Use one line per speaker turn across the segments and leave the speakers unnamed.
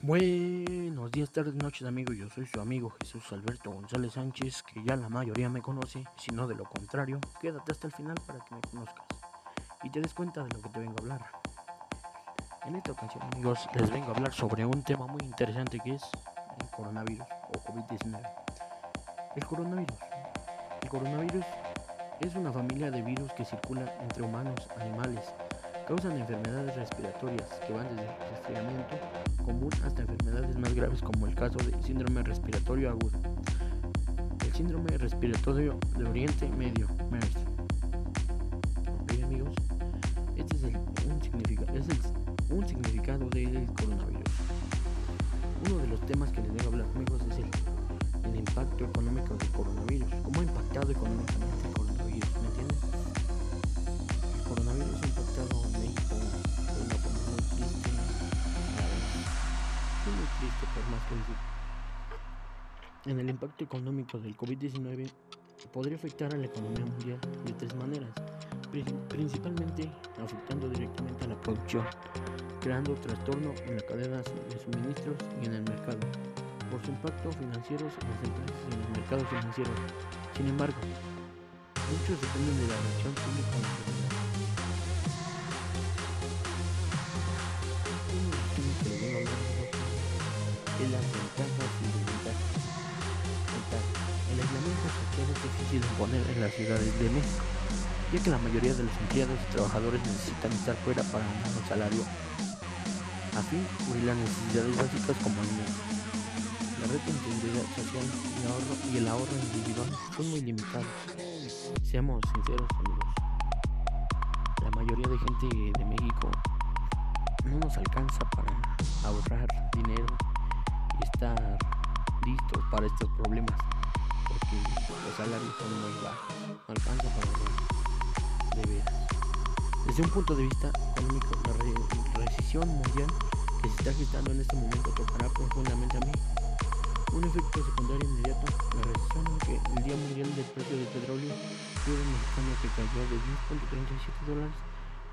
Buenos días, tardes, noches amigos, yo soy su amigo Jesús Alberto González Sánchez, que ya la mayoría me conoce, si no de lo contrario, quédate hasta el final para que me conozcas y te des cuenta de lo que te vengo a hablar. En esta ocasión amigos les vengo a hablar sobre un tema muy interesante que es el coronavirus o COVID-19. El coronavirus. El coronavirus es una familia de virus que circula entre humanos, animales, causan enfermedades respiratorias que van desde resfriamiento común hasta enfermedades más graves como el caso del síndrome respiratorio agudo. El síndrome respiratorio de Oriente Medio, MERS. Ok amigos, este es, el, un, significado, es un significado del coronavirus. Uno de los temas que les debo hablar amigos es el, el impacto económico del coronavirus. ¿Cómo ha impactado económicamente En el impacto económico del COVID-19 podría afectar a la economía mundial de tres maneras, principalmente afectando directamente a la producción, creando trastorno en la cadena de suministros y en el mercado, por su impacto financiero en los mercados financieros. Sin embargo, muchos dependen de la reacción pública El aislamiento social es difícil de imponer en las ciudades de México, ya que la mayoría de los empleados y trabajadores necesitan estar fuera para ganar un salario a las necesidades básicas como alimento. La red de seguridad social y, ahorro, y el ahorro individual son muy limitados. Seamos sinceros amigos, la mayoría de gente de México no nos alcanza para ahorrar dinero estar listos para estos problemas porque los salarios son muy bajos, no alcanza para de veras. Desde un punto de vista económico, la re recesión mundial que se está gestando en este momento tocará profundamente a mí. Un efecto secundario inmediato, la recesión que el Día Mundial del Precio del Petróleo fue mexicano que cayó de 10.37 dólares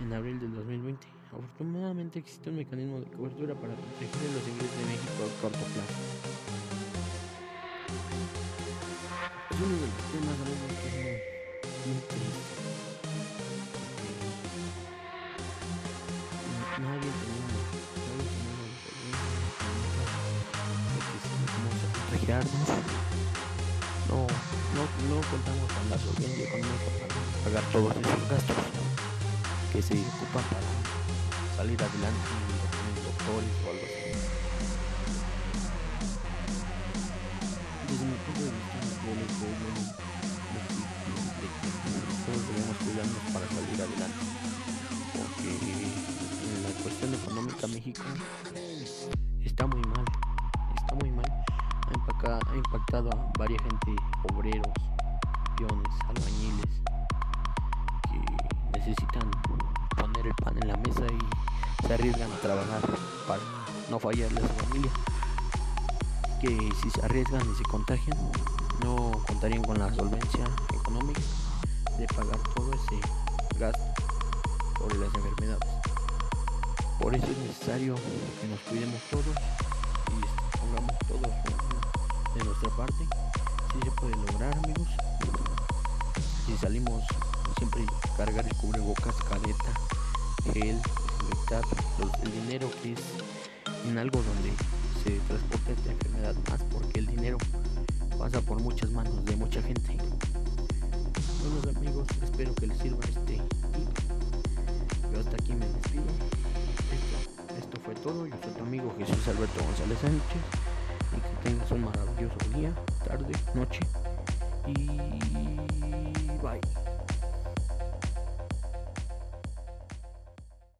en abril del 2020. Afortunadamente existe un mecanismo de cobertura para proteger los ingresos de corto plazo. Es uno de los temas que es muy triste. Nadie tenemos, nadie tenemos refugiarnos. No, no, no contamos con la solvencia económica para pagar todos esos gastos que se ocupan para salir adelante doctores o Desde todos debemos cuidarnos para salir adelante. Porque la cuestión económica México está muy mal, está muy mal. Ha impactado, a varias gente, obreros, peones, albañiles, que necesitan poner el pan en la mesa y se arriesgan a trabajar para no fallarle a su familia. Si se arriesgan y se contagian, no contarían con la solvencia económica de pagar todo ese gasto por las enfermedades. Por eso es necesario que nos cuidemos todos y pongamos todo de nuestra parte. Si se puede lograr, amigos. Si salimos, siempre cargar el cubrebocas, careta, gel, el dinero que es en algo donde se transporta esta enfermedad por muchas manos de mucha gente. Bueno amigos, espero que les sirva este tip. Yo hasta aquí me despido. Esto, esto fue todo. Yo soy tu amigo Jesús Alberto González Sánchez. Y que tengas un maravilloso día, tarde, noche. Y bye.